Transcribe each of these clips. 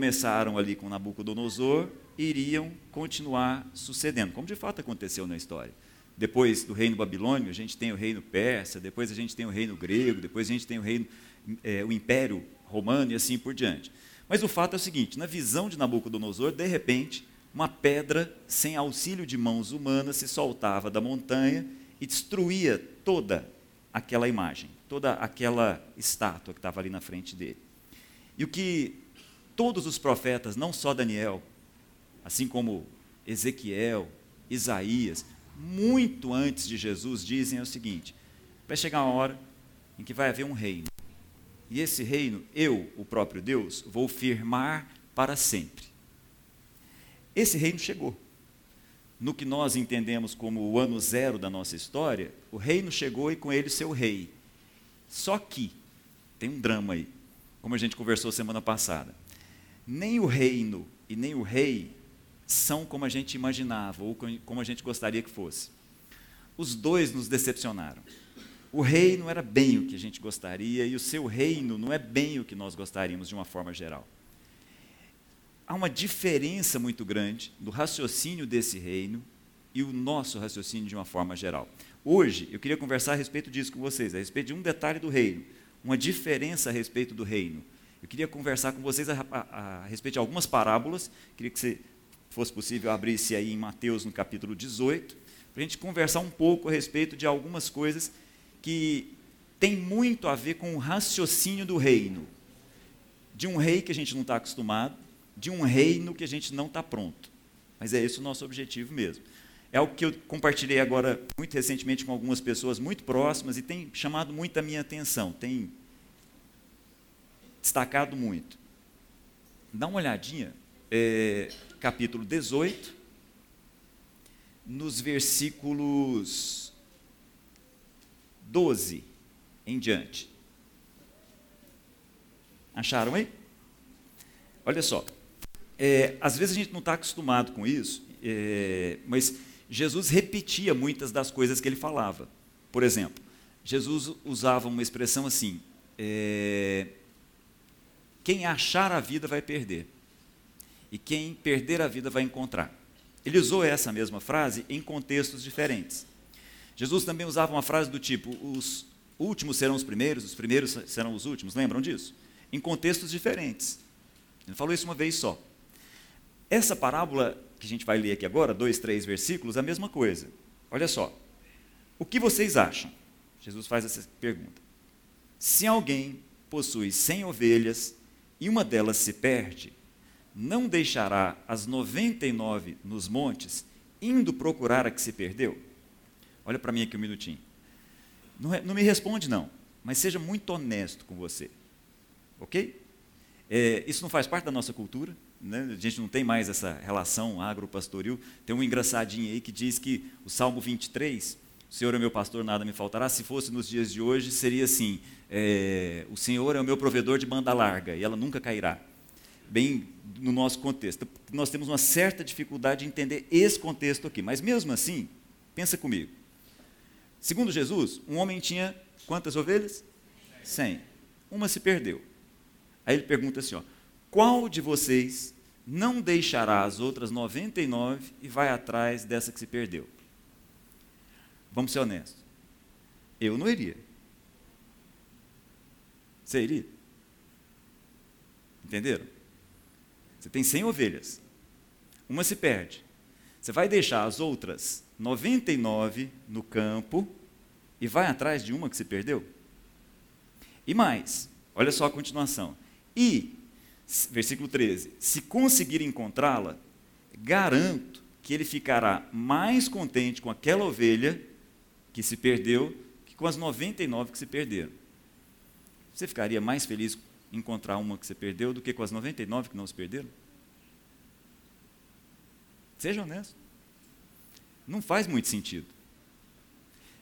começaram ali com Nabucodonosor iriam continuar sucedendo, como de fato aconteceu na história. Depois do reino babilônio, a gente tem o reino persa, depois a gente tem o reino grego, depois a gente tem o reino, é, o império romano e assim por diante. Mas o fato é o seguinte: na visão de Nabucodonosor, de repente, uma pedra sem auxílio de mãos humanas se soltava da montanha e destruía toda aquela imagem, toda aquela estátua que estava ali na frente dele. E o que todos os profetas, não só Daniel, assim como Ezequiel, Isaías, muito antes de Jesus, dizem é o seguinte: vai chegar uma hora em que vai haver um reino. E esse reino, eu, o próprio Deus, vou firmar para sempre. Esse reino chegou. No que nós entendemos como o ano zero da nossa história, o reino chegou e com ele seu rei. Só que, tem um drama aí, como a gente conversou semana passada nem o reino e nem o rei são como a gente imaginava ou como a gente gostaria que fosse. Os dois nos decepcionaram. O rei não era bem o que a gente gostaria e o seu reino não é bem o que nós gostaríamos de uma forma geral. Há uma diferença muito grande do raciocínio desse reino e o nosso raciocínio de uma forma geral. Hoje, eu queria conversar a respeito disso com vocês, a respeito de um detalhe do reino, uma diferença a respeito do reino eu queria conversar com vocês a, a, a respeito de algumas parábolas. Queria que, se fosse possível, abrisse aí em Mateus, no capítulo 18, para a gente conversar um pouco a respeito de algumas coisas que têm muito a ver com o raciocínio do reino. De um rei que a gente não está acostumado, de um reino que a gente não está pronto. Mas é esse o nosso objetivo mesmo. É algo que eu compartilhei agora muito recentemente com algumas pessoas muito próximas e tem chamado muito a minha atenção, tem destacado muito. Dá uma olhadinha, é, capítulo 18, nos versículos 12 em diante. Acharam aí? Olha só, é, às vezes a gente não está acostumado com isso, é, mas Jesus repetia muitas das coisas que ele falava. Por exemplo, Jesus usava uma expressão assim: é, quem achar a vida vai perder, e quem perder a vida vai encontrar. Ele usou essa mesma frase em contextos diferentes. Jesus também usava uma frase do tipo: os últimos serão os primeiros, os primeiros serão os últimos. Lembram disso? Em contextos diferentes. Ele falou isso uma vez só. Essa parábola que a gente vai ler aqui agora, dois, três versículos, é a mesma coisa. Olha só. O que vocês acham? Jesus faz essa pergunta. Se alguém possui cem ovelhas e uma delas se perde, não deixará as 99 nos montes, indo procurar a que se perdeu? Olha para mim aqui um minutinho. Não, não, me responde, não, mas seja muito honesto com você. Ok? É, isso não faz parte da nossa cultura, né? a gente não tem mais essa relação agro-pastoril. Tem um engraçadinho aí que diz que o Salmo 23 o Senhor é meu pastor, nada me faltará. Se fosse nos dias de hoje, seria assim: é, o Senhor é o meu provedor de banda larga e ela nunca cairá. Bem no nosso contexto. Nós temos uma certa dificuldade de entender esse contexto aqui, mas mesmo assim, pensa comigo. Segundo Jesus, um homem tinha quantas ovelhas? Cem. Uma se perdeu. Aí ele pergunta assim: ó, qual de vocês não deixará as outras 99 e vai atrás dessa que se perdeu? Vamos ser honestos. Eu não iria. Você iria? Entenderam? Você tem 100 ovelhas. Uma se perde. Você vai deixar as outras 99 no campo e vai atrás de uma que se perdeu? E mais, olha só a continuação. E, versículo 13: se conseguir encontrá-la, garanto que ele ficará mais contente com aquela ovelha que se perdeu que com as 99 que se perderam. Você ficaria mais feliz em encontrar uma que você perdeu do que com as 99 que não se perderam? Seja honesto. Não faz muito sentido.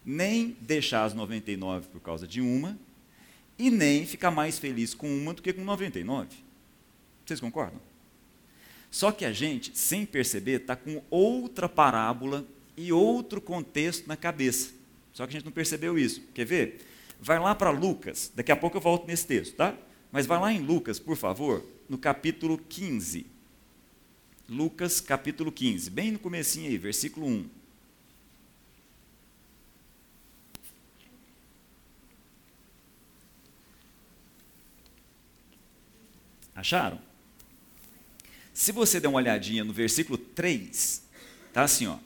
Nem deixar as 99 por causa de uma, e nem ficar mais feliz com uma do que com 99. Vocês concordam? Só que a gente, sem perceber, está com outra parábola e outro contexto na cabeça. Só que a gente não percebeu isso. Quer ver? Vai lá para Lucas, daqui a pouco eu volto nesse texto, tá? Mas vai lá em Lucas, por favor, no capítulo 15. Lucas, capítulo 15, bem no comecinho aí, versículo 1. Acharam? Se você der uma olhadinha no versículo 3, tá assim, ó.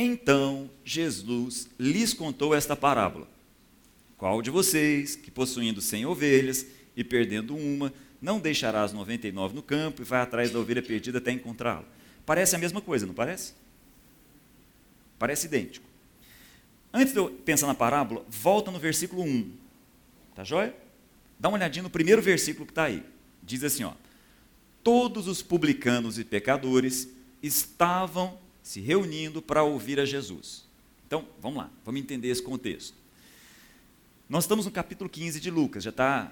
Então Jesus lhes contou esta parábola. Qual de vocês, que possuindo cem ovelhas e perdendo uma, não deixará as 99 no campo e vai atrás da ovelha perdida até encontrá-la? Parece a mesma coisa, não parece? Parece idêntico. Antes de eu pensar na parábola, volta no versículo 1. Tá joia? Dá uma olhadinha no primeiro versículo que está aí. Diz assim, ó. Todos os publicanos e pecadores estavam se reunindo para ouvir a Jesus. Então, vamos lá, vamos entender esse contexto. Nós estamos no capítulo 15 de Lucas, já está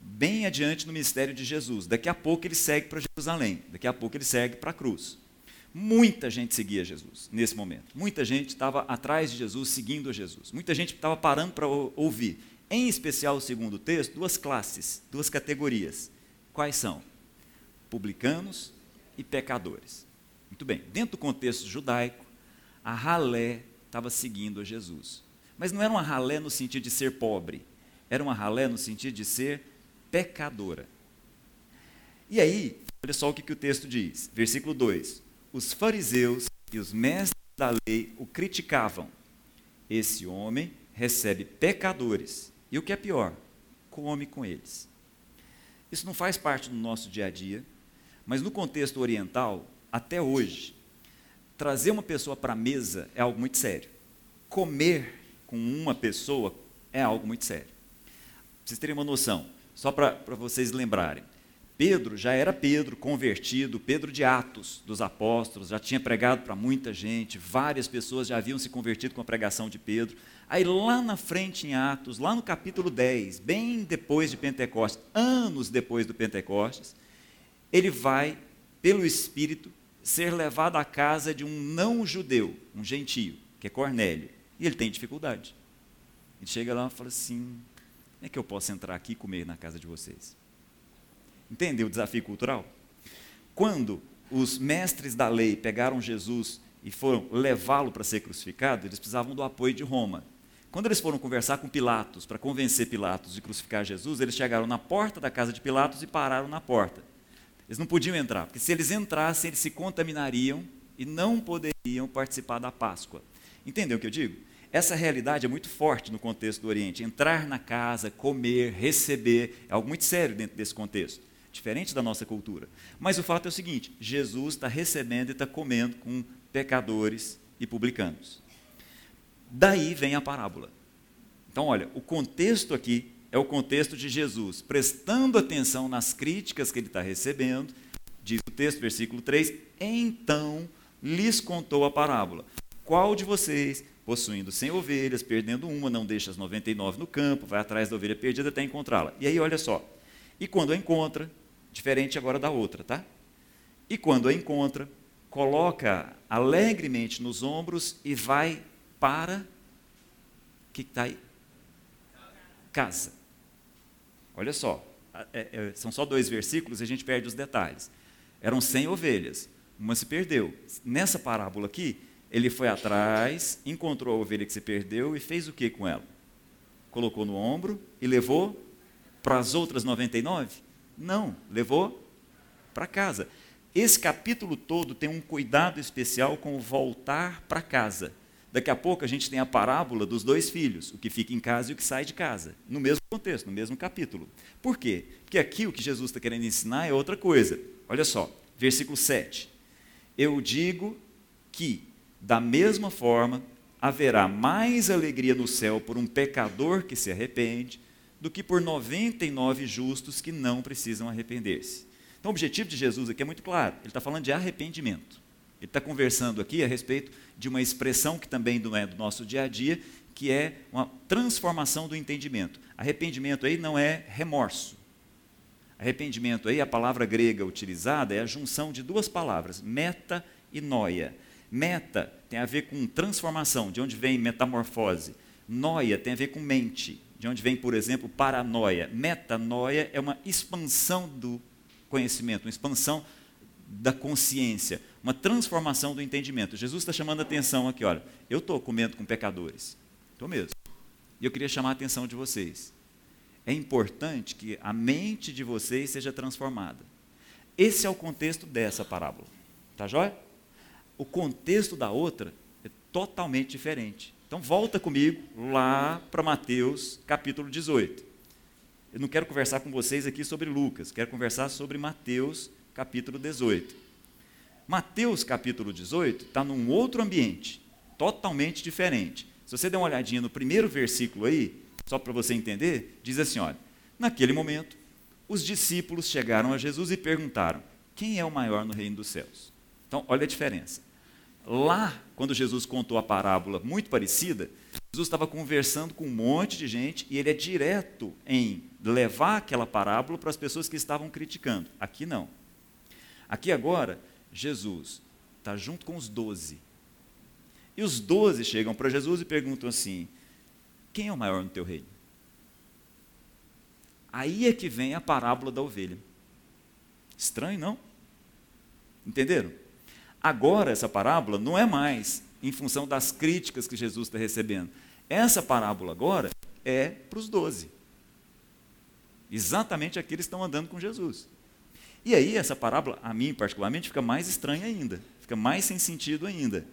bem adiante no ministério de Jesus. Daqui a pouco ele segue para Jerusalém, daqui a pouco ele segue para a cruz. Muita gente seguia Jesus nesse momento. Muita gente estava atrás de Jesus, seguindo Jesus. Muita gente estava parando para ouvir. Em especial, segundo o texto, duas classes, duas categorias. Quais são? Publicanos e pecadores. Muito bem, dentro do contexto judaico, a ralé estava seguindo a Jesus. Mas não era uma ralé no sentido de ser pobre, era uma ralé no sentido de ser pecadora. E aí, olha só o que, que o texto diz, versículo 2: Os fariseus e os mestres da lei o criticavam. Esse homem recebe pecadores, e o que é pior, come com eles. Isso não faz parte do nosso dia a dia, mas no contexto oriental, até hoje, trazer uma pessoa para a mesa é algo muito sério. Comer com uma pessoa é algo muito sério. vocês terem uma noção, só para vocês lembrarem. Pedro já era Pedro convertido, Pedro de Atos dos apóstolos, já tinha pregado para muita gente, várias pessoas já haviam se convertido com a pregação de Pedro. Aí lá na frente em Atos, lá no capítulo 10, bem depois de Pentecostes, anos depois do Pentecostes, ele vai, pelo Espírito, ser levado à casa de um não-judeu, um gentio, que é Cornélio. E ele tem dificuldade. Ele chega lá e fala assim: como é que eu posso entrar aqui e comer na casa de vocês? Entendeu o desafio cultural? Quando os mestres da lei pegaram Jesus e foram levá-lo para ser crucificado, eles precisavam do apoio de Roma. Quando eles foram conversar com Pilatos, para convencer Pilatos de crucificar Jesus, eles chegaram na porta da casa de Pilatos e pararam na porta. Eles não podiam entrar, porque se eles entrassem, eles se contaminariam e não poderiam participar da Páscoa. Entendeu o que eu digo? Essa realidade é muito forte no contexto do Oriente. Entrar na casa, comer, receber, é algo muito sério dentro desse contexto. Diferente da nossa cultura. Mas o fato é o seguinte: Jesus está recebendo e está comendo com pecadores e publicanos. Daí vem a parábola. Então, olha, o contexto aqui é o contexto de Jesus prestando atenção nas críticas que ele está recebendo. Diz o texto, versículo 3: Então lhes contou a parábola. Qual de vocês, possuindo cem ovelhas, perdendo uma, não deixa as 99 no campo, vai atrás da ovelha perdida até encontrá-la? E aí, olha só. E quando a encontra, diferente agora da outra, tá? E quando a encontra, coloca alegremente nos ombros e vai para. Que está aí? Casa. Olha só, é, é, são só dois versículos e a gente perde os detalhes. Eram cem ovelhas, uma se perdeu. Nessa parábola aqui, ele foi atrás, encontrou a ovelha que se perdeu e fez o que com ela? Colocou no ombro e levou para as outras 99? Não, levou para casa. Esse capítulo todo tem um cuidado especial com o voltar para casa. Daqui a pouco a gente tem a parábola dos dois filhos, o que fica em casa e o que sai de casa, no mesmo contexto, no mesmo capítulo. Por quê? Porque aqui o que Jesus está querendo ensinar é outra coisa. Olha só, versículo 7. Eu digo que, da mesma forma, haverá mais alegria no céu por um pecador que se arrepende do que por 99 justos que não precisam arrepender-se. Então, o objetivo de Jesus aqui é muito claro: ele está falando de arrependimento. Ele está conversando aqui a respeito de uma expressão que também não é do nosso dia a dia, que é uma transformação do entendimento. Arrependimento aí não é remorso. Arrependimento aí, a palavra grega utilizada é a junção de duas palavras, meta e noia. Meta tem a ver com transformação, de onde vem metamorfose. Noia tem a ver com mente, de onde vem, por exemplo, paranoia. Metanoia é uma expansão do conhecimento, uma expansão da consciência, uma transformação do entendimento. Jesus está chamando a atenção aqui, olha, eu estou comendo com pecadores, estou mesmo. E eu queria chamar a atenção de vocês. É importante que a mente de vocês seja transformada. Esse é o contexto dessa parábola. Tá joia? O contexto da outra é totalmente diferente. Então volta comigo lá para Mateus capítulo 18. Eu não quero conversar com vocês aqui sobre Lucas, quero conversar sobre Mateus capítulo 18. Mateus capítulo 18 está num outro ambiente, totalmente diferente. Se você der uma olhadinha no primeiro versículo aí, só para você entender, diz assim: olha, naquele momento, os discípulos chegaram a Jesus e perguntaram: quem é o maior no reino dos céus? Então, olha a diferença. Lá, quando Jesus contou a parábola muito parecida, Jesus estava conversando com um monte de gente e ele é direto em levar aquela parábola para as pessoas que estavam criticando. Aqui não. Aqui agora, Jesus está junto com os doze. E os doze chegam para Jesus e perguntam assim: quem é o maior no teu reino? Aí é que vem a parábola da ovelha. Estranho, não? Entenderam? Agora, essa parábola não é mais em função das críticas que Jesus está recebendo. Essa parábola agora é para os doze. Exatamente aqueles que estão andando com Jesus. E aí, essa parábola, a mim particularmente, fica mais estranha ainda, fica mais sem sentido ainda.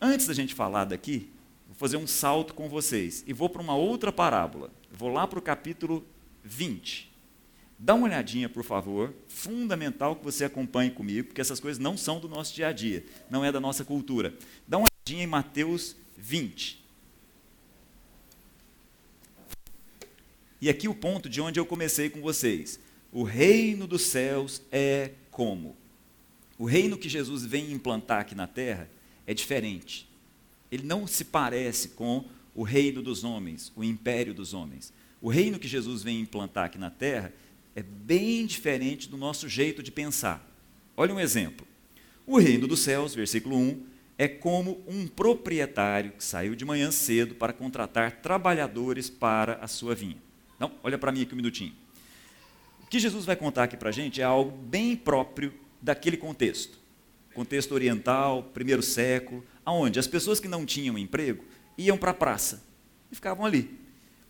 Antes da gente falar daqui, vou fazer um salto com vocês e vou para uma outra parábola. Vou lá para o capítulo 20. Dá uma olhadinha, por favor. Fundamental que você acompanhe comigo, porque essas coisas não são do nosso dia a dia, não é da nossa cultura. Dá uma olhadinha em Mateus 20. E aqui o ponto de onde eu comecei com vocês. O reino dos céus é como? O reino que Jesus vem implantar aqui na terra é diferente. Ele não se parece com o reino dos homens, o império dos homens. O reino que Jesus vem implantar aqui na terra é bem diferente do nosso jeito de pensar. Olha um exemplo. O reino dos céus, versículo 1, é como um proprietário que saiu de manhã cedo para contratar trabalhadores para a sua vinha. Não, olha para mim aqui um minutinho. O que Jesus vai contar aqui para a gente é algo bem próprio daquele contexto. Contexto oriental, primeiro século, aonde as pessoas que não tinham emprego iam para a praça e ficavam ali.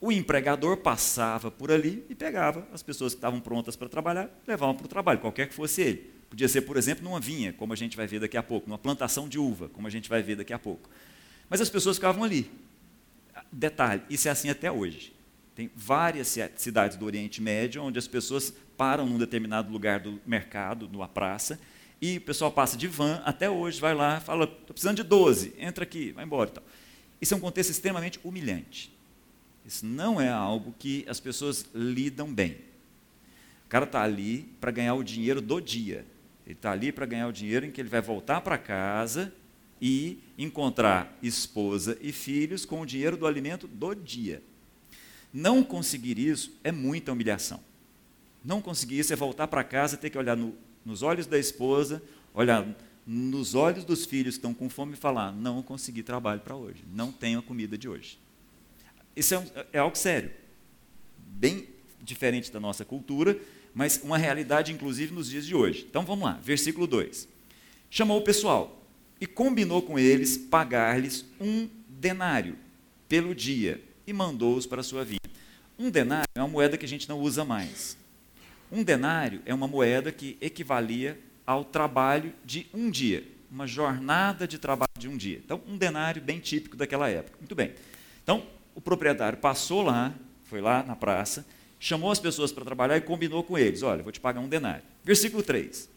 O empregador passava por ali e pegava as pessoas que estavam prontas para trabalhar, levavam para o trabalho, qualquer que fosse ele. Podia ser, por exemplo, numa vinha, como a gente vai ver daqui a pouco, numa plantação de uva, como a gente vai ver daqui a pouco. Mas as pessoas ficavam ali. Detalhe, isso é assim até hoje. Tem várias cidades do Oriente Médio onde as pessoas param num determinado lugar do mercado, numa praça, e o pessoal passa de van até hoje, vai lá, fala, estou precisando de 12, entra aqui, vai embora. Então, isso é um contexto extremamente humilhante. Isso não é algo que as pessoas lidam bem. O cara está ali para ganhar o dinheiro do dia. Ele está ali para ganhar o dinheiro em que ele vai voltar para casa e encontrar esposa e filhos com o dinheiro do alimento do dia. Não conseguir isso é muita humilhação. Não conseguir isso é voltar para casa e ter que olhar no, nos olhos da esposa, olhar nos olhos dos filhos que estão com fome e falar: não consegui trabalho para hoje, não tenho a comida de hoje. Isso é, é algo sério, bem diferente da nossa cultura, mas uma realidade, inclusive, nos dias de hoje. Então vamos lá, versículo 2. Chamou o pessoal e combinou com eles pagar-lhes um denário pelo dia e mandou-os para sua vinha. Um denário é uma moeda que a gente não usa mais. Um denário é uma moeda que equivalia ao trabalho de um dia, uma jornada de trabalho de um dia. Então, um denário bem típico daquela época. Muito bem. Então, o proprietário passou lá, foi lá na praça, chamou as pessoas para trabalhar e combinou com eles: olha, vou te pagar um denário. Versículo 3.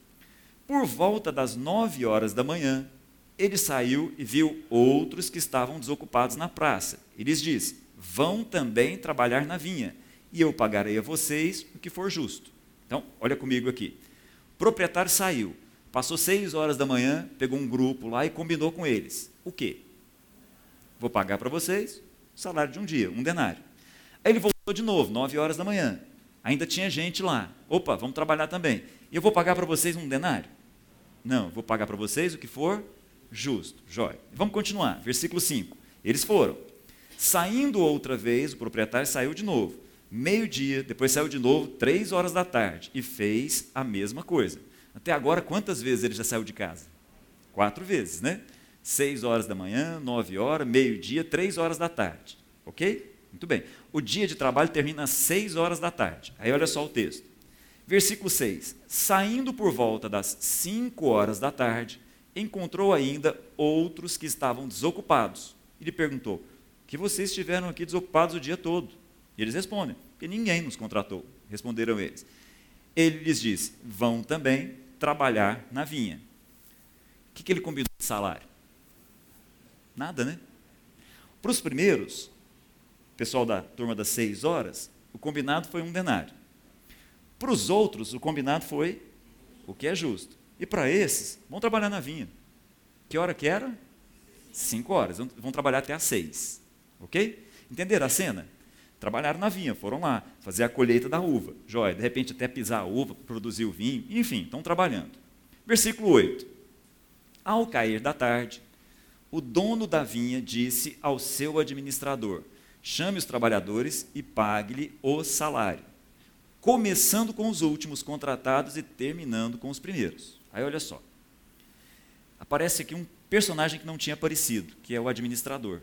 Por volta das nove horas da manhã, ele saiu e viu outros que estavam desocupados na praça. E lhes disse: vão também trabalhar na vinha, e eu pagarei a vocês o que for justo. Então, olha comigo aqui. O proprietário saiu, passou seis horas da manhã, pegou um grupo lá e combinou com eles. O quê? Vou pagar para vocês o salário de um dia, um denário. Aí ele voltou de novo, nove horas da manhã. Ainda tinha gente lá. Opa, vamos trabalhar também. E eu vou pagar para vocês um denário? Não, vou pagar para vocês o que for justo. Jóia. Vamos continuar. Versículo 5. Eles foram. Saindo outra vez, o proprietário saiu de novo. Meio-dia, depois saiu de novo, três horas da tarde, e fez a mesma coisa. Até agora, quantas vezes ele já saiu de casa? Quatro vezes, né? Seis horas da manhã, nove horas, meio-dia, três horas da tarde. Ok? Muito bem. O dia de trabalho termina às seis horas da tarde. Aí olha só o texto. Versículo 6. Saindo por volta das cinco horas da tarde, encontrou ainda outros que estavam desocupados. E lhe perguntou: Que vocês estiveram aqui desocupados o dia todo? E eles respondem: Que ninguém nos contratou. Responderam eles. Ele lhes disse: Vão também trabalhar na vinha. O que, que ele combinou de salário? Nada, né? Para os primeiros, pessoal da turma das seis horas, o combinado foi um denário. Para os outros, o combinado foi o que é justo. E para esses, vão trabalhar na vinha. Que hora que era? Cinco horas. Vão trabalhar até às seis. Ok? Entenderam a cena? Trabalharam na vinha, foram lá, fazer a colheita da uva. Jóia, de repente até pisar a uva, produzir o vinho, enfim, estão trabalhando. Versículo 8. Ao cair da tarde, o dono da vinha disse ao seu administrador: Chame os trabalhadores e pague-lhe o salário, começando com os últimos contratados e terminando com os primeiros. Aí olha só. Aparece aqui um personagem que não tinha aparecido, que é o administrador.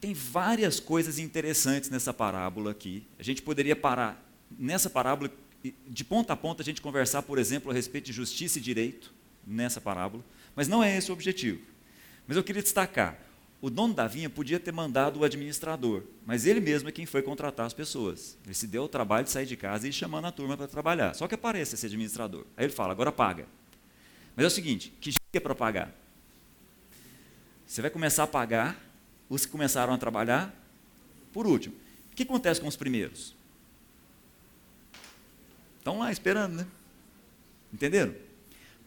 Tem várias coisas interessantes nessa parábola aqui. A gente poderia parar nessa parábola, de ponta a ponta, a gente conversar, por exemplo, a respeito de justiça e direito, nessa parábola, mas não é esse o objetivo. Mas eu queria destacar: o dono da vinha podia ter mandado o administrador, mas ele mesmo é quem foi contratar as pessoas. Ele se deu o trabalho de sair de casa e ir chamando a turma para trabalhar. Só que aparece esse administrador. Aí ele fala: agora paga. Mas é o seguinte: que jeito é para pagar? Você vai começar a pagar os que começaram a trabalhar por último. O que acontece com os primeiros? Estão lá esperando, né? Entenderam?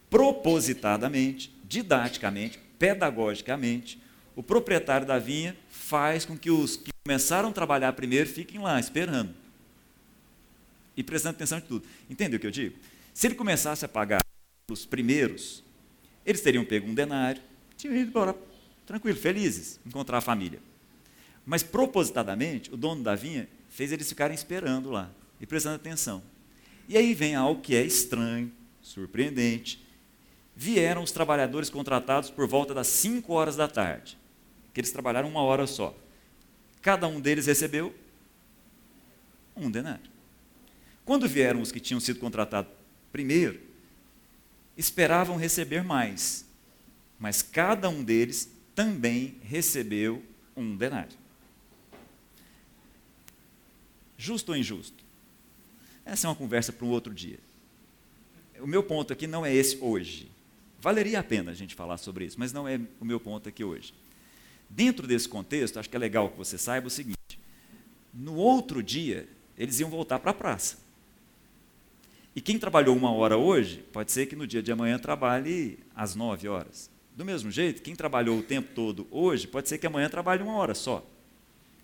Propositadamente, didaticamente, pedagogicamente, o proprietário da vinha faz com que os que começaram a trabalhar primeiro fiquem lá esperando. E prestando atenção em tudo. Entendeu o que eu digo? Se ele começasse a pagar os primeiros, eles teriam pego um denário, tinham ido embora, tranquilo, felizes, encontrar a família. Mas propositadamente, o dono da vinha fez eles ficarem esperando lá e prestando atenção. E aí vem algo que é estranho, surpreendente. Vieram os trabalhadores contratados por volta das 5 horas da tarde que eles trabalharam uma hora só. Cada um deles recebeu um denário. Quando vieram os que tinham sido contratados primeiro, esperavam receber mais, mas cada um deles também recebeu um denário. Justo ou injusto? Essa é uma conversa para um outro dia. O meu ponto aqui não é esse hoje. Valeria a pena a gente falar sobre isso, mas não é o meu ponto aqui hoje. Dentro desse contexto, acho que é legal que você saiba o seguinte: no outro dia, eles iam voltar para a praça. E quem trabalhou uma hora hoje, pode ser que no dia de amanhã trabalhe às nove horas. Do mesmo jeito, quem trabalhou o tempo todo hoje, pode ser que amanhã trabalhe uma hora só.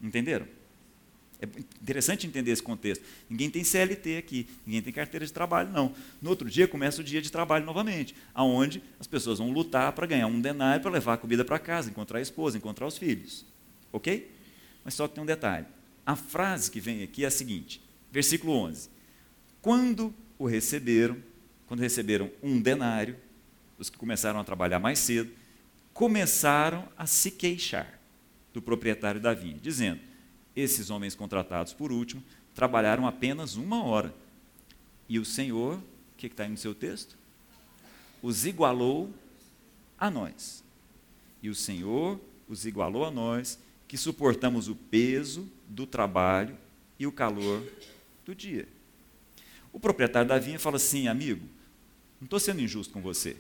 Entenderam? É interessante entender esse contexto. Ninguém tem CLT aqui, ninguém tem carteira de trabalho, não. No outro dia começa o dia de trabalho novamente, aonde as pessoas vão lutar para ganhar um denário para levar a comida para casa, encontrar a esposa, encontrar os filhos. Ok? Mas só que tem um detalhe. A frase que vem aqui é a seguinte, versículo 11. Quando o receberam, quando receberam um denário, os que começaram a trabalhar mais cedo, começaram a se queixar do proprietário da vinha, dizendo: esses homens contratados, por último, trabalharam apenas uma hora. E o Senhor, o que está aí no seu texto? Os igualou a nós. E o Senhor os igualou a nós, que suportamos o peso do trabalho e o calor do dia. O proprietário da vinha fala assim, amigo, não estou sendo injusto com você.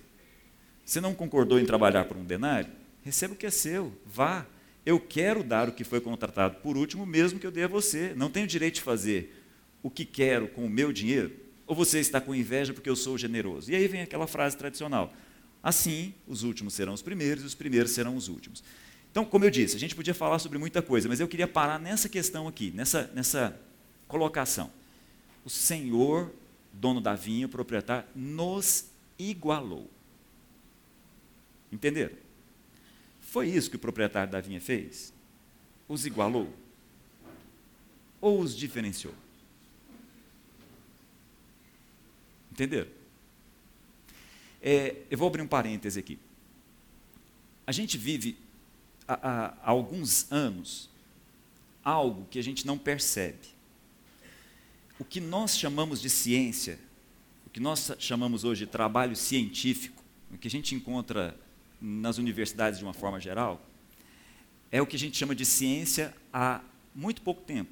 Você não concordou em trabalhar por um denário? Receba o que é seu, vá, eu quero dar o que foi contratado por último, mesmo que eu dê a você. Não tenho direito de fazer o que quero com o meu dinheiro? Ou você está com inveja porque eu sou generoso? E aí vem aquela frase tradicional: assim, os últimos serão os primeiros e os primeiros serão os últimos. Então, como eu disse, a gente podia falar sobre muita coisa, mas eu queria parar nessa questão aqui, nessa, nessa colocação. O Senhor, dono da vinha, o proprietário, nos igualou. Entenderam? Foi isso que o proprietário da vinha fez? os igualou? Ou os diferenciou? Entenderam? É, eu vou abrir um parêntese aqui. A gente vive há, há, alguns anos algo que a gente não percebe. O que nós chamamos de ciência, o que nós chamamos hoje de trabalho científico, o que a gente encontra nas universidades de uma forma geral, é o que a gente chama de ciência há muito pouco tempo.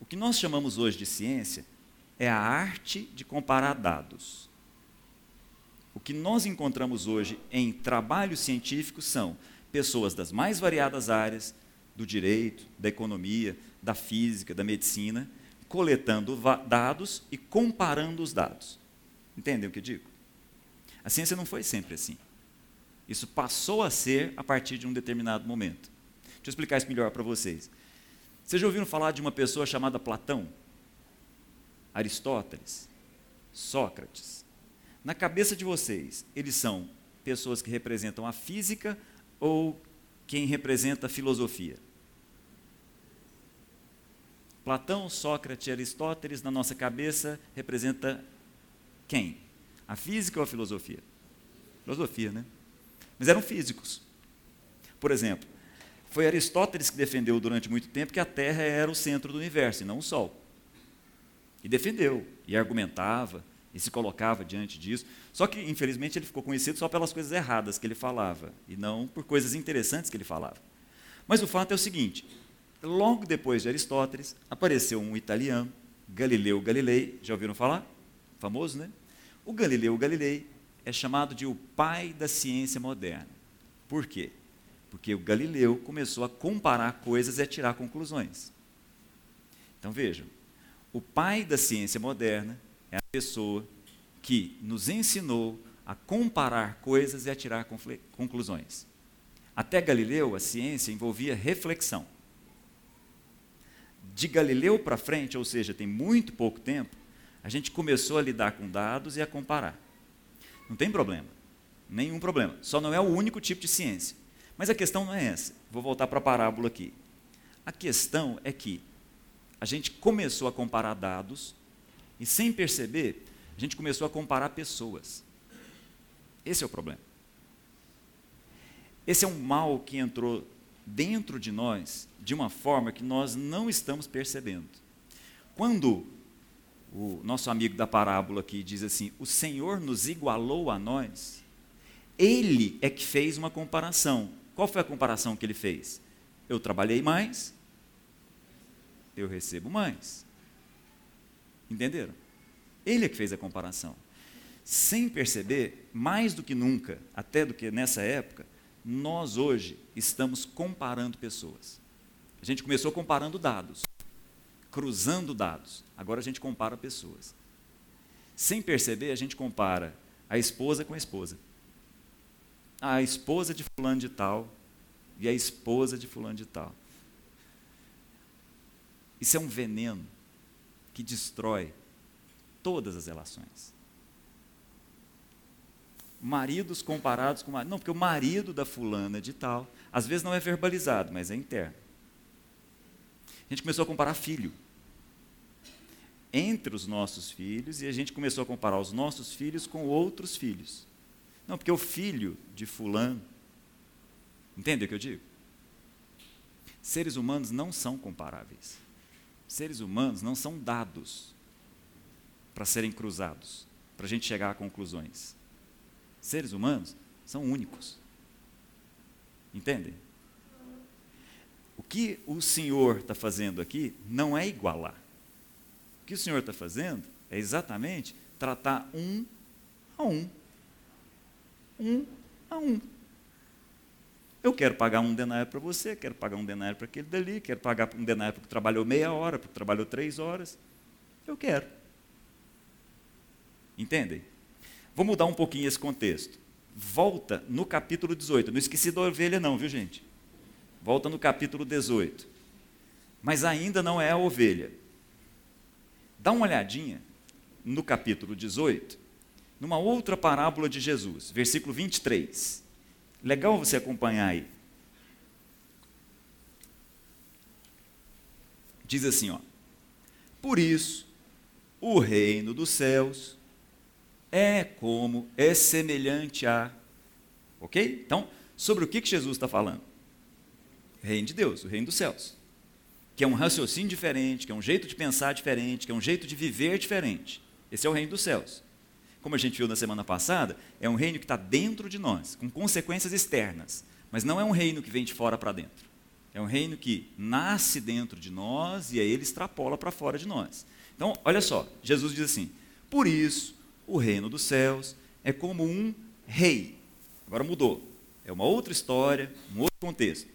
O que nós chamamos hoje de ciência é a arte de comparar dados. O que nós encontramos hoje em trabalho científico são pessoas das mais variadas áreas, do direito, da economia, da física, da medicina, coletando dados e comparando os dados. Entendem o que digo? A ciência não foi sempre assim. Isso passou a ser a partir de um determinado momento. Deixa eu explicar isso melhor para vocês. Vocês já ouviram falar de uma pessoa chamada Platão? Aristóteles? Sócrates? Na cabeça de vocês, eles são pessoas que representam a física ou quem representa a filosofia? Platão, Sócrates e Aristóteles, na nossa cabeça, representa quem? A física ou a filosofia? Filosofia, né? Mas eram físicos. Por exemplo, foi Aristóteles que defendeu durante muito tempo que a Terra era o centro do universo e não o Sol. E defendeu, e argumentava, e se colocava diante disso. Só que, infelizmente, ele ficou conhecido só pelas coisas erradas que ele falava, e não por coisas interessantes que ele falava. Mas o fato é o seguinte: logo depois de Aristóteles, apareceu um italiano, Galileu Galilei, já ouviram falar? Famoso, né? O Galileu Galilei é chamado de o pai da ciência moderna. Por quê? Porque o Galileu começou a comparar coisas e a tirar conclusões. Então vejam, o pai da ciência moderna é a pessoa que nos ensinou a comparar coisas e a tirar conclusões. Até Galileu, a ciência envolvia reflexão. De Galileu para frente, ou seja, tem muito pouco tempo, a gente começou a lidar com dados e a comparar. Não tem problema. Nenhum problema. Só não é o único tipo de ciência. Mas a questão não é essa. Vou voltar para a parábola aqui. A questão é que a gente começou a comparar dados e, sem perceber, a gente começou a comparar pessoas. Esse é o problema. Esse é um mal que entrou dentro de nós de uma forma que nós não estamos percebendo. Quando o nosso amigo da parábola aqui diz assim: O Senhor nos igualou a nós. Ele é que fez uma comparação. Qual foi a comparação que ele fez? Eu trabalhei mais, eu recebo mais. Entenderam? Ele é que fez a comparação. Sem perceber, mais do que nunca, até do que nessa época, nós hoje estamos comparando pessoas. A gente começou comparando dados cruzando dados. Agora a gente compara pessoas. Sem perceber, a gente compara a esposa com a esposa. A esposa de fulano de tal e a esposa de fulano de tal. Isso é um veneno que destrói todas as relações. Maridos comparados com. Não, porque o marido da fulana de tal, às vezes não é verbalizado, mas é interno. A gente começou a comparar filho entre os nossos filhos e a gente começou a comparar os nossos filhos com outros filhos. Não, porque o filho de Fulano. Entende o que eu digo? Seres humanos não são comparáveis. Seres humanos não são dados para serem cruzados, para a gente chegar a conclusões. Seres humanos são únicos. Entendem? O que o Senhor está fazendo aqui não é igualar. O que o Senhor está fazendo é exatamente tratar um a um. Um a um. Eu quero pagar um denário para você, quero pagar um denário para aquele dali, quero pagar um denário porque trabalhou meia hora, porque trabalhou três horas. Eu quero. Entendem? Vou mudar um pouquinho esse contexto. Volta no capítulo 18. Não esqueci da ovelha, não, viu, gente? Volta no capítulo 18. Mas ainda não é a ovelha. Dá uma olhadinha no capítulo 18, numa outra parábola de Jesus, versículo 23. Legal você acompanhar aí. Diz assim, ó: Por isso, o reino dos céus é como, é semelhante a. Ok? Então, sobre o que, que Jesus está falando? Reino de Deus, o reino dos céus. Que é um raciocínio diferente, que é um jeito de pensar diferente, que é um jeito de viver diferente. Esse é o reino dos céus. Como a gente viu na semana passada, é um reino que está dentro de nós, com consequências externas. Mas não é um reino que vem de fora para dentro. É um reino que nasce dentro de nós e aí ele extrapola para fora de nós. Então, olha só, Jesus diz assim: Por isso, o reino dos céus é como um rei. Agora mudou. É uma outra história, um outro contexto.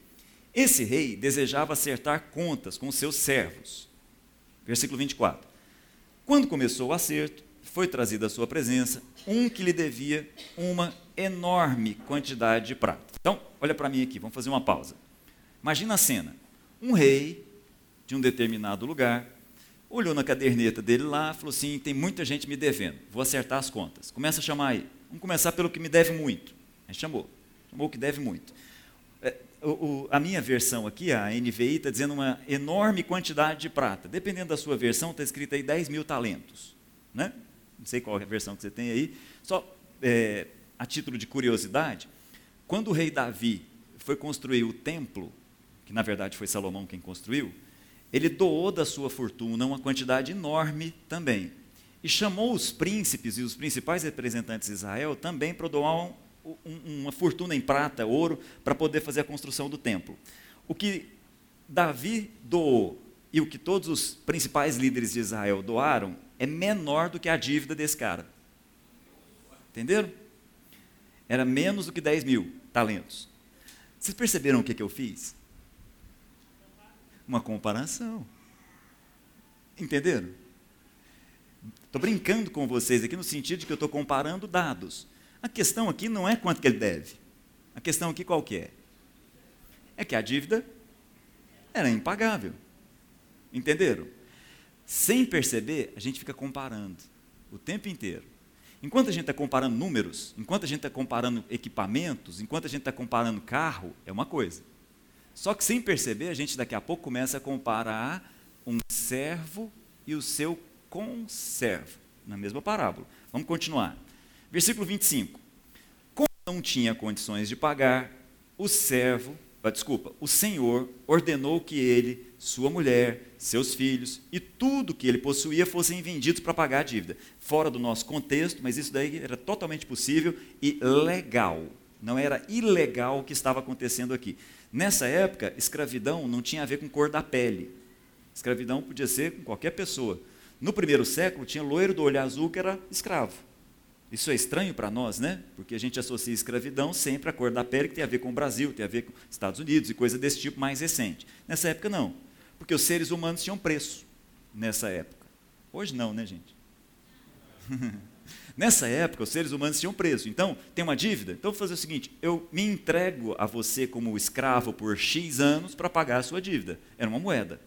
Esse rei desejava acertar contas com seus servos. Versículo 24. Quando começou o acerto, foi trazido à sua presença um que lhe devia uma enorme quantidade de prata. Então, olha para mim aqui, vamos fazer uma pausa. Imagina a cena. Um rei de um determinado lugar olhou na caderneta dele lá, falou assim: tem muita gente me devendo, vou acertar as contas. Começa a chamar aí. Vamos começar pelo que me deve muito. A gente chamou. Chamou o que deve muito. O, a minha versão aqui, a NVI, está dizendo uma enorme quantidade de prata. Dependendo da sua versão, está escrito aí 10 mil talentos. Né? Não sei qual é a versão que você tem aí. Só é, a título de curiosidade, quando o rei Davi foi construir o templo, que na verdade foi Salomão quem construiu, ele doou da sua fortuna uma quantidade enorme também. E chamou os príncipes e os principais representantes de Israel também para doar uma fortuna em prata, ouro, para poder fazer a construção do templo. O que Davi doou e o que todos os principais líderes de Israel doaram é menor do que a dívida desse cara. Entenderam? Era menos do que 10 mil talentos. Vocês perceberam o que, que eu fiz? Uma comparação. Entenderam? Estou brincando com vocês aqui no sentido de que eu estou comparando dados. A questão aqui não é quanto que ele deve. A questão aqui qual que é? É que a dívida era impagável. Entenderam? Sem perceber, a gente fica comparando o tempo inteiro. Enquanto a gente está comparando números, enquanto a gente está comparando equipamentos, enquanto a gente está comparando carro, é uma coisa. Só que sem perceber, a gente daqui a pouco começa a comparar um servo e o seu conservo, na mesma parábola. Vamos continuar. Versículo 25. Como não tinha condições de pagar, o servo, ah, desculpa, o Senhor ordenou que ele sua mulher, seus filhos e tudo que ele possuía fossem vendidos para pagar a dívida. Fora do nosso contexto, mas isso daí era totalmente possível e legal. Não era ilegal o que estava acontecendo aqui. Nessa época, escravidão não tinha a ver com cor da pele. Escravidão podia ser com qualquer pessoa. No primeiro século, tinha loiro do olho azul que era escravo. Isso é estranho para nós, né? Porque a gente associa escravidão sempre à cor da pele, que tem a ver com o Brasil, tem a ver com Estados Unidos e coisa desse tipo mais recente. Nessa época, não. Porque os seres humanos tinham preço nessa época. Hoje não, né, gente? Nessa época, os seres humanos tinham preço. Então, tem uma dívida? Então, vou fazer o seguinte: eu me entrego a você como escravo por X anos para pagar a sua dívida. Era uma moeda.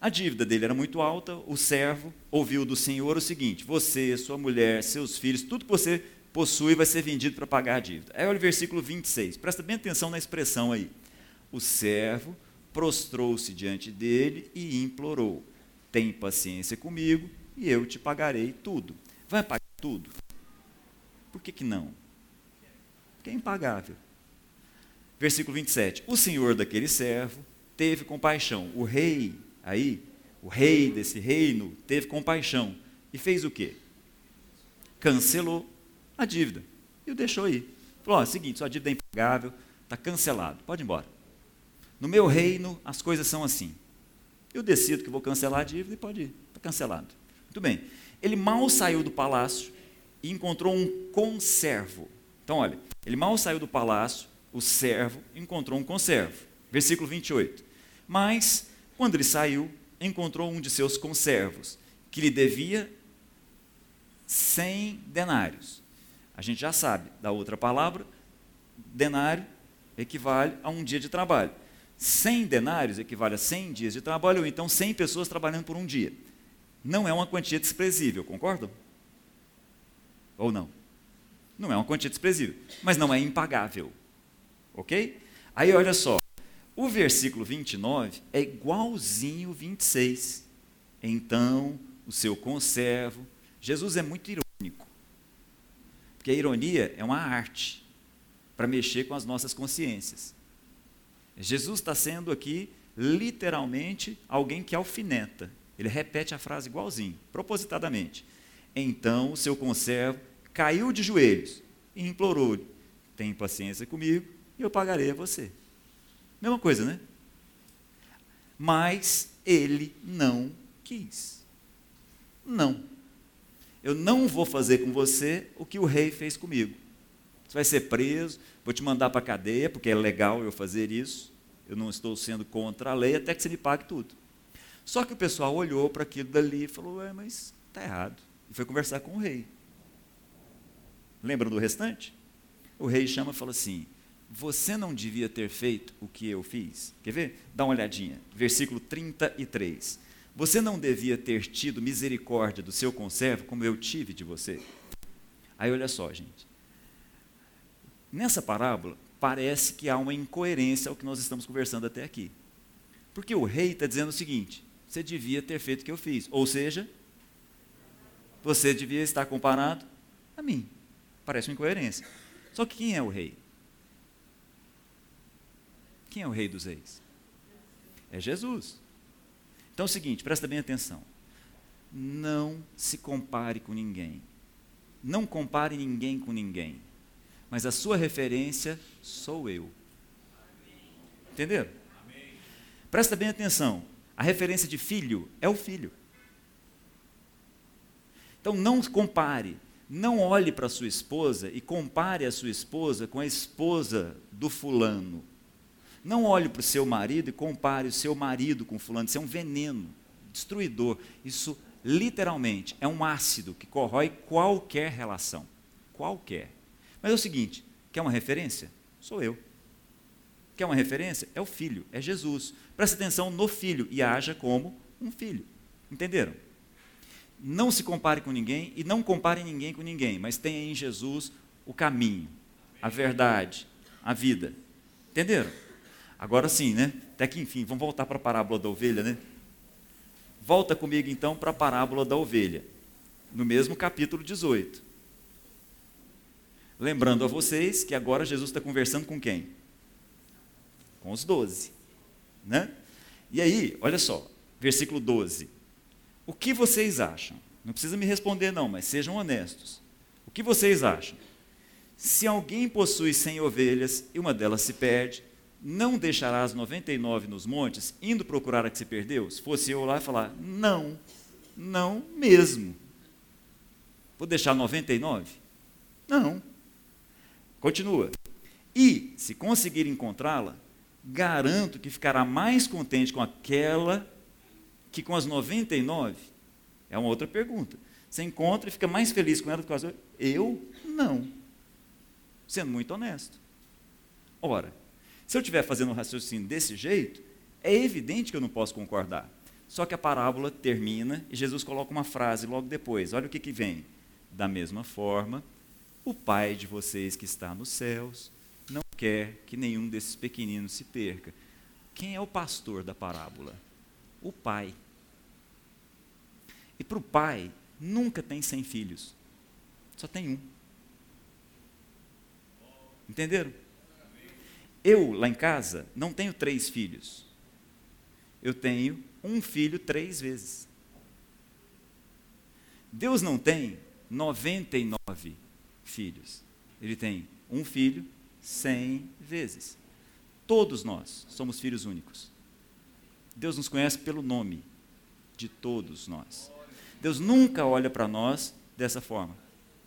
A dívida dele era muito alta, o servo ouviu do senhor o seguinte: você, sua mulher, seus filhos, tudo que você possui vai ser vendido para pagar a dívida. Aí olha o versículo 26, presta bem atenção na expressão aí. O servo prostrou-se diante dele e implorou: Tem paciência comigo e eu te pagarei tudo. Vai pagar tudo? Por que, que não? Porque é impagável. Versículo 27. O senhor daquele servo teve compaixão. O rei, aí, o rei desse reino, teve compaixão. E fez o quê? Cancelou a dívida. E o deixou ir. Falou: ó, seguinte, sua dívida é impagável, está cancelado, pode ir embora. No meu reino, as coisas são assim. Eu decido que vou cancelar a dívida e pode ir, está cancelado. Muito bem. Ele mal saiu do palácio e encontrou um conservo. Então, olha, ele mal saiu do palácio, o servo encontrou um conservo. Versículo 28. Mas, quando ele saiu, encontrou um de seus conservos, que lhe devia 100 denários. A gente já sabe da outra palavra, denário equivale a um dia de trabalho. 100 denários equivale a 100 dias de trabalho, ou então 100 pessoas trabalhando por um dia. Não é uma quantia desprezível, concordam? Ou não? Não é uma quantia desprezível, mas não é impagável. Ok? Aí olha só, O versículo 29 é igualzinho o 26. Então, o seu conservo. Jesus é muito irônico. Porque a ironia é uma arte para mexer com as nossas consciências. Jesus está sendo aqui, literalmente, alguém que alfineta. Ele repete a frase igualzinho, propositadamente. Então o seu conservo caiu de joelhos e implorou-lhe: Tem paciência comigo e eu pagarei a você. Mesma coisa, né? Mas ele não quis. Não. Eu não vou fazer com você o que o rei fez comigo. Você vai ser preso, vou te mandar para a cadeia, porque é legal eu fazer isso. Eu não estou sendo contra a lei até que você me pague tudo. Só que o pessoal olhou para aquilo dali e falou: Ué, mas está errado. E foi conversar com o rei. Lembram do restante? O rei chama e fala assim: Você não devia ter feito o que eu fiz? Quer ver? Dá uma olhadinha. Versículo 33. Você não devia ter tido misericórdia do seu conservo como eu tive de você? Aí olha só, gente. Nessa parábola, parece que há uma incoerência ao que nós estamos conversando até aqui. Porque o rei está dizendo o seguinte: você devia ter feito o que eu fiz. Ou seja, você devia estar comparado a mim. Parece uma incoerência. Só que quem é o rei? Quem é o rei dos reis? É Jesus. Então é o seguinte, presta bem atenção. Não se compare com ninguém. Não compare ninguém com ninguém. Mas a sua referência sou eu. Entenderam? Presta bem atenção. A referência de filho é o filho. Então não compare, não olhe para sua esposa e compare a sua esposa com a esposa do fulano. Não olhe para o seu marido e compare o seu marido com fulano. Isso é um veneno destruidor. Isso literalmente é um ácido que corrói qualquer relação. Qualquer. Mas é o seguinte: quer uma referência? Sou eu. Quer uma referência? É o filho, é Jesus. Preste atenção no filho e haja como um filho. Entenderam? não se compare com ninguém e não compare ninguém com ninguém, mas tenha em Jesus o caminho, a verdade, a vida. Entenderam? Agora sim, né? Até que enfim, vamos voltar para a parábola da ovelha, né? Volta comigo então para a parábola da ovelha, no mesmo capítulo 18. Lembrando a vocês que agora Jesus está conversando com quem? Com os doze. Né? E aí, olha só, versículo 12. O que vocês acham? Não precisa me responder, não, mas sejam honestos. O que vocês acham? Se alguém possui cem ovelhas e uma delas se perde, não deixará as 99 nos montes, indo procurar a que se perdeu? Se fosse eu lá falar, não, não mesmo. Vou deixar 99? Não. Continua. E, se conseguir encontrá-la, garanto que ficará mais contente com aquela que com as 99? É uma outra pergunta. Você encontra e fica mais feliz com ela do que com as outras? Eu não. Sendo muito honesto. Ora, se eu estiver fazendo um raciocínio desse jeito, é evidente que eu não posso concordar. Só que a parábola termina e Jesus coloca uma frase logo depois. Olha o que, que vem. Da mesma forma, o Pai de vocês que está nos céus não quer que nenhum desses pequeninos se perca. Quem é o pastor da parábola? O Pai. E para o pai, nunca tem cem filhos. Só tem um. Entenderam? Eu, lá em casa, não tenho três filhos. Eu tenho um filho três vezes. Deus não tem 99 filhos. Ele tem um filho cem vezes. Todos nós somos filhos únicos. Deus nos conhece pelo nome de todos nós. Deus nunca olha para nós dessa forma.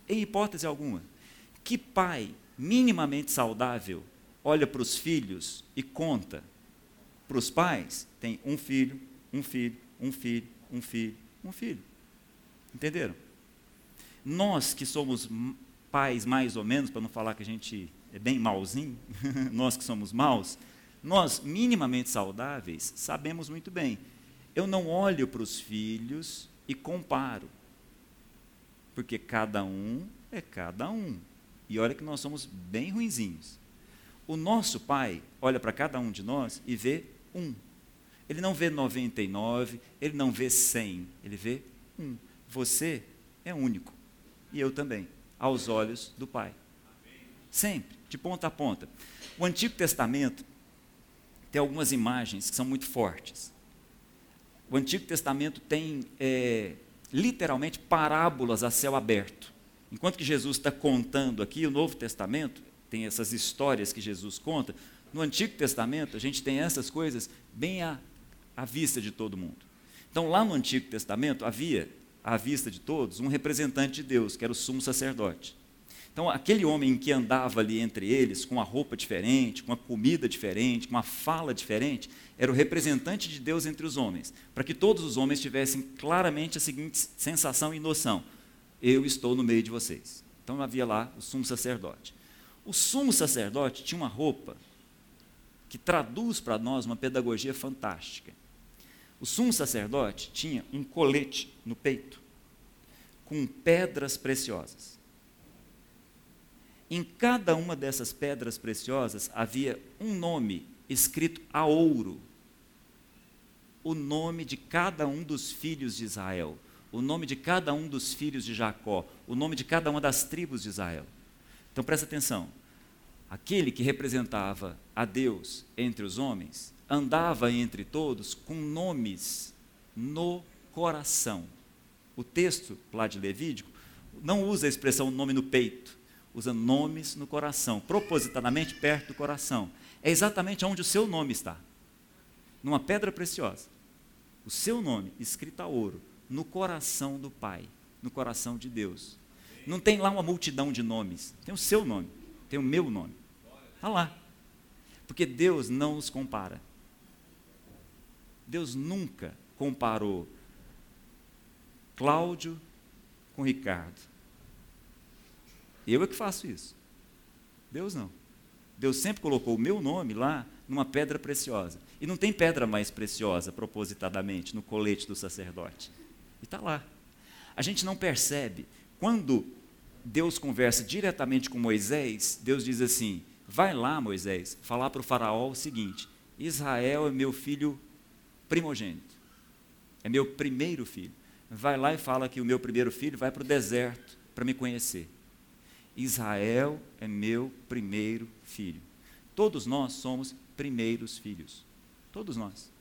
Em hipótese alguma. Que pai minimamente saudável olha para os filhos e conta? Para os pais, tem um filho, um filho, um filho, um filho, um filho. Entenderam? Nós que somos pais mais ou menos, para não falar que a gente é bem malzinho, nós que somos maus, nós minimamente saudáveis sabemos muito bem. Eu não olho para os filhos e comparo. Porque cada um é cada um. E olha que nós somos bem ruinzinhos. O nosso Pai olha para cada um de nós e vê um. Ele não vê 99, ele não vê 100, ele vê um. Você é único. E eu também, aos olhos do Pai. Sempre, de ponta a ponta. O Antigo Testamento tem algumas imagens que são muito fortes. O Antigo Testamento tem é, literalmente parábolas a céu aberto. Enquanto que Jesus está contando aqui, o Novo Testamento tem essas histórias que Jesus conta. No Antigo Testamento, a gente tem essas coisas bem à, à vista de todo mundo. Então, lá no Antigo Testamento, havia, à vista de todos, um representante de Deus, que era o sumo sacerdote. Então, aquele homem que andava ali entre eles, com uma roupa diferente, com uma comida diferente, com uma fala diferente, era o representante de Deus entre os homens, para que todos os homens tivessem claramente a seguinte sensação e noção: eu estou no meio de vocês. Então havia lá o sumo sacerdote. O sumo sacerdote tinha uma roupa que traduz para nós uma pedagogia fantástica. O sumo sacerdote tinha um colete no peito com pedras preciosas. Em cada uma dessas pedras preciosas havia um nome escrito a ouro. O nome de cada um dos filhos de Israel, o nome de cada um dos filhos de Jacó, o nome de cada uma das tribos de Israel. Então presta atenção. Aquele que representava a Deus entre os homens andava entre todos com nomes no coração. O texto lá de Levítico não usa a expressão nome no peito usa nomes no coração, propositadamente perto do coração. É exatamente onde o seu nome está. Numa pedra preciosa. O seu nome escrito a ouro, no coração do Pai, no coração de Deus. Não tem lá uma multidão de nomes, tem o seu nome, tem o meu nome. Está lá. Porque Deus não os compara. Deus nunca comparou Cláudio com Ricardo. Eu é que faço isso. Deus não. Deus sempre colocou o meu nome lá numa pedra preciosa. E não tem pedra mais preciosa, propositadamente, no colete do sacerdote. E está lá. A gente não percebe. Quando Deus conversa diretamente com Moisés, Deus diz assim: Vai lá, Moisés, falar para o Faraó o seguinte: Israel é meu filho primogênito. É meu primeiro filho. Vai lá e fala que o meu primeiro filho vai para o deserto para me conhecer. Israel é meu primeiro filho. Todos nós somos primeiros filhos. Todos nós.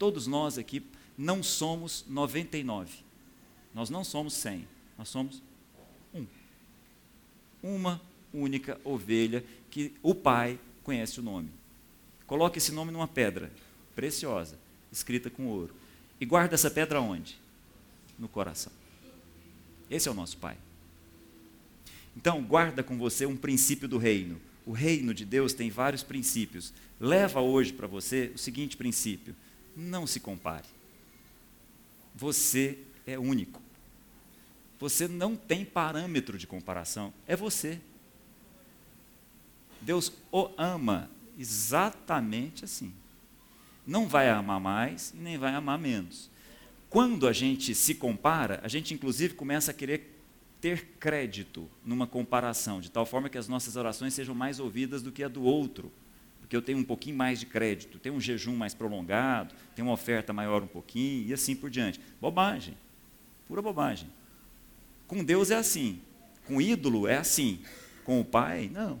Todos nós aqui não somos 99. Nós não somos 100. Nós somos. Uma única ovelha que o Pai conhece o nome. Coloque esse nome numa pedra preciosa, escrita com ouro. E guarda essa pedra onde? No coração. Esse é o nosso Pai. Então, guarda com você um princípio do reino. O reino de Deus tem vários princípios. Leva hoje para você o seguinte princípio: não se compare. Você é único. Você não tem parâmetro de comparação, é você. Deus o ama exatamente assim. Não vai amar mais e nem vai amar menos. Quando a gente se compara, a gente inclusive começa a querer ter crédito numa comparação, de tal forma que as nossas orações sejam mais ouvidas do que a do outro, porque eu tenho um pouquinho mais de crédito, tenho um jejum mais prolongado, tenho uma oferta maior um pouquinho, e assim por diante. Bobagem, pura bobagem. Com Deus é assim, com ídolo é assim, com o pai, não.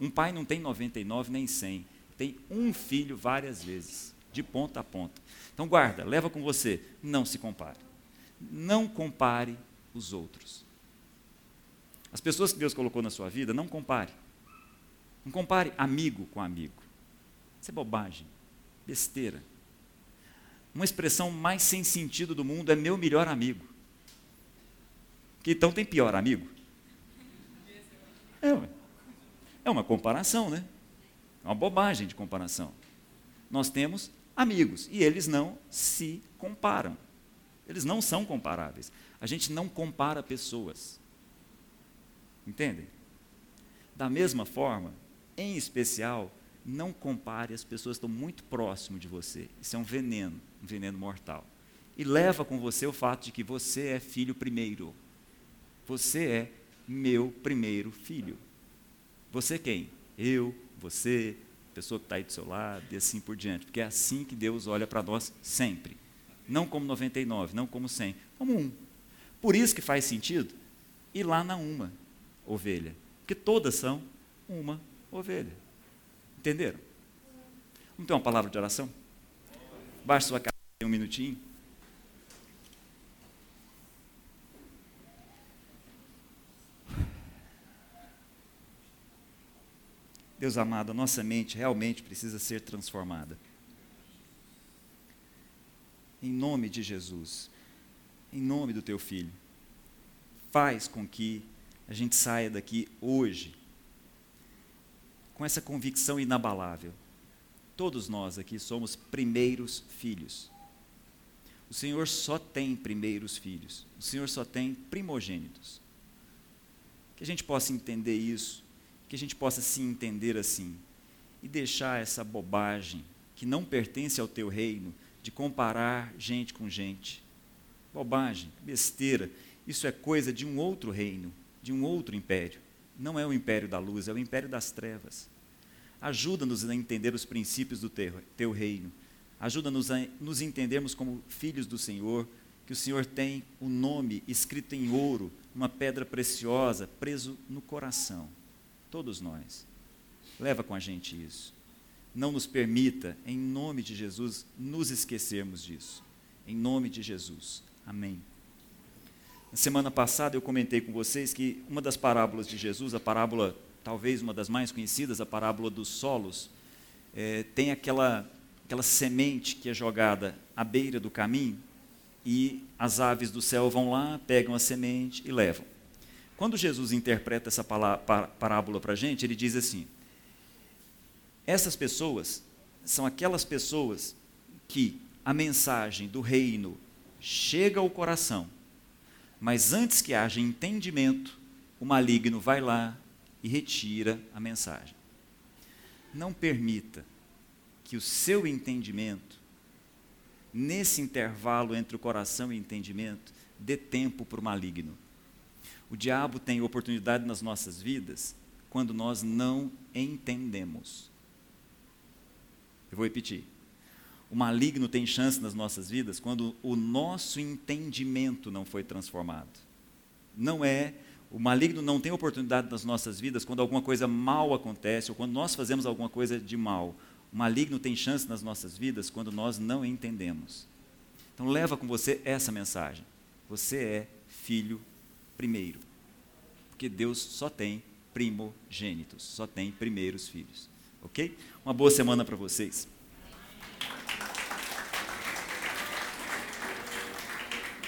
Um pai não tem 99 nem 100, tem um filho várias vezes, de ponta a ponta. Então guarda, leva com você, não se compare. Não compare os outros. As pessoas que Deus colocou na sua vida, não compare. Não compare amigo com amigo. Isso é bobagem, besteira. Uma expressão mais sem sentido do mundo é meu melhor amigo. Então tem pior amigo? É, é uma comparação, né? É uma bobagem de comparação. Nós temos amigos e eles não se comparam. Eles não são comparáveis. A gente não compara pessoas. Entendem? Da mesma forma, em especial, não compare as pessoas que estão muito próximo de você. Isso é um veneno, um veneno mortal. E leva com você o fato de que você é filho primeiro. Você é meu primeiro filho. Você quem? Eu, você, a pessoa que está aí do seu lado e assim por diante. Porque é assim que Deus olha para nós sempre. Não como 99, não como 100, como um. Por isso que faz sentido ir lá na uma ovelha. Porque todas são uma ovelha. Entenderam? Vamos ter uma palavra de oração? Baixe sua cabeça um minutinho. Deus amado, a nossa mente realmente precisa ser transformada. Em nome de Jesus, em nome do teu filho, faz com que a gente saia daqui hoje com essa convicção inabalável. Todos nós aqui somos primeiros filhos. O Senhor só tem primeiros filhos. O Senhor só tem primogênitos. Que a gente possa entender isso que a gente possa se entender assim e deixar essa bobagem que não pertence ao teu reino de comparar gente com gente. Bobagem, besteira, isso é coisa de um outro reino, de um outro império. Não é o império da luz, é o império das trevas. Ajuda-nos a entender os princípios do teu, teu reino. Ajuda-nos a nos entendermos como filhos do Senhor, que o Senhor tem o nome escrito em ouro, uma pedra preciosa, preso no coração. Todos nós. Leva com a gente isso. Não nos permita, em nome de Jesus, nos esquecermos disso. Em nome de Jesus. Amém. Na semana passada eu comentei com vocês que uma das parábolas de Jesus, a parábola, talvez uma das mais conhecidas, a parábola dos solos, é, tem aquela, aquela semente que é jogada à beira do caminho e as aves do céu vão lá, pegam a semente e levam. Quando Jesus interpreta essa parábola para a gente, ele diz assim: essas pessoas são aquelas pessoas que a mensagem do reino chega ao coração, mas antes que haja entendimento, o maligno vai lá e retira a mensagem. Não permita que o seu entendimento, nesse intervalo entre o coração e o entendimento, dê tempo para o maligno. O diabo tem oportunidade nas nossas vidas quando nós não entendemos. Eu vou repetir. O maligno tem chance nas nossas vidas quando o nosso entendimento não foi transformado. Não é, o maligno não tem oportunidade nas nossas vidas quando alguma coisa mal acontece ou quando nós fazemos alguma coisa de mal. O maligno tem chance nas nossas vidas quando nós não entendemos. Então leva com você essa mensagem. Você é filho primeiro. Porque Deus só tem primogênitos, só tem primeiros filhos. Ok? Uma boa semana para vocês.